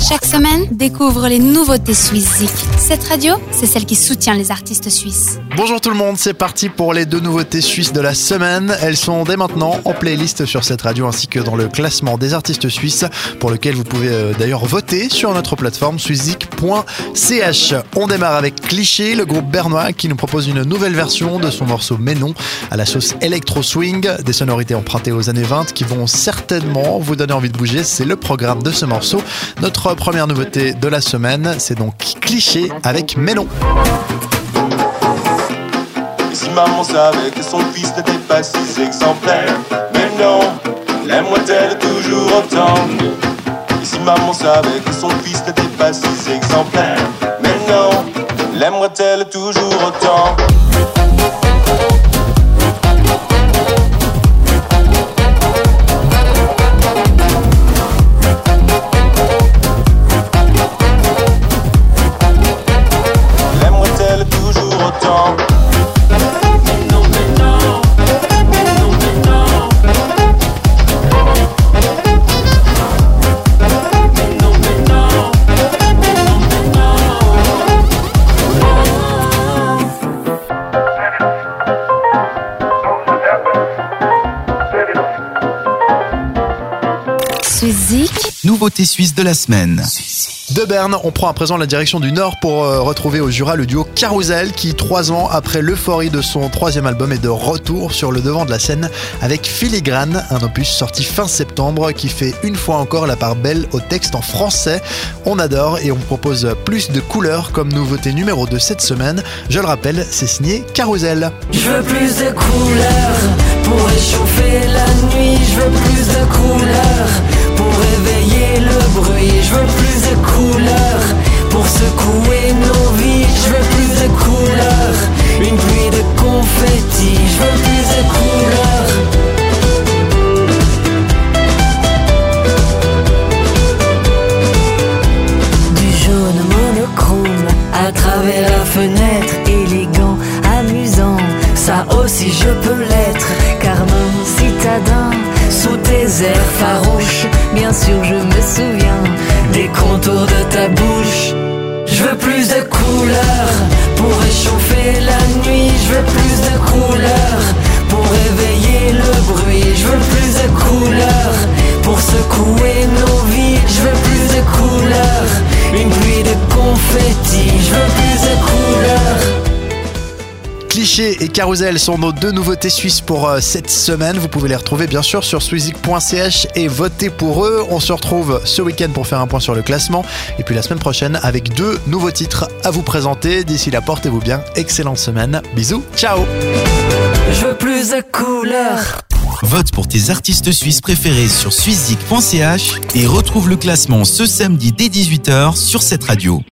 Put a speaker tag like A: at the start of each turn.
A: Chaque semaine, découvre les nouveautés suisses Cette radio, c'est celle qui soutient les artistes suisses.
B: Bonjour tout le monde, c'est parti pour les deux nouveautés suisses de la semaine. Elles sont dès maintenant en playlist sur cette radio ainsi que dans le classement des artistes suisses pour lequel vous pouvez euh, d'ailleurs voter sur notre plateforme suizik.ch. On démarre avec Cliché, le groupe bernois qui nous propose une nouvelle version de son morceau Ménon à la sauce Electro Swing, des sonorités empruntées aux années 20 qui vont certainement vous donner envie de bouger. C'est le programme de ce morceau. Notre première nouveauté de la semaine, c'est donc Cliché avec Ménon.
C: Et si maman savait que son fils n'était pas si exemplaire. Mais non, l'aime-moi-t-elle toujours autant. Et si maman savait que son fils n'était pas si exemplaire. Mais non, l'aime-moi-t-elle toujours autant
A: Suizik,
D: Nouveauté suisse de la semaine.
B: De Berne, on prend à présent la direction du Nord pour euh, retrouver au Jura le duo Carousel qui, trois ans après l'euphorie de son troisième album, est de retour sur le devant de la scène avec Filigrane, un opus sorti fin septembre qui fait une fois encore la part belle au texte en français. On adore et on propose plus de couleurs comme nouveauté numéro 2 cette semaine. Je le rappelle, c'est signé Carousel.
E: Je veux plus de couleurs pour réchauffer la nuit. Je veux plus de couleurs Ça aussi je peux l'être, Carmin citadin, sous tes airs farouches. Bien sûr, je me souviens des contours de ta bouche.
B: Et Carousel sont nos deux nouveautés suisses pour euh, cette semaine. Vous pouvez les retrouver bien sûr sur swizik.ch et voter pour eux. On se retrouve ce week-end pour faire un point sur le classement et puis la semaine prochaine avec deux nouveaux titres à vous présenter. D'ici là, portez-vous bien. Excellente semaine. Bisous. Ciao.
E: Je veux plus de couleurs.
D: Vote pour tes artistes suisses préférés sur suizik.ch et retrouve le classement ce samedi dès 18h sur cette radio.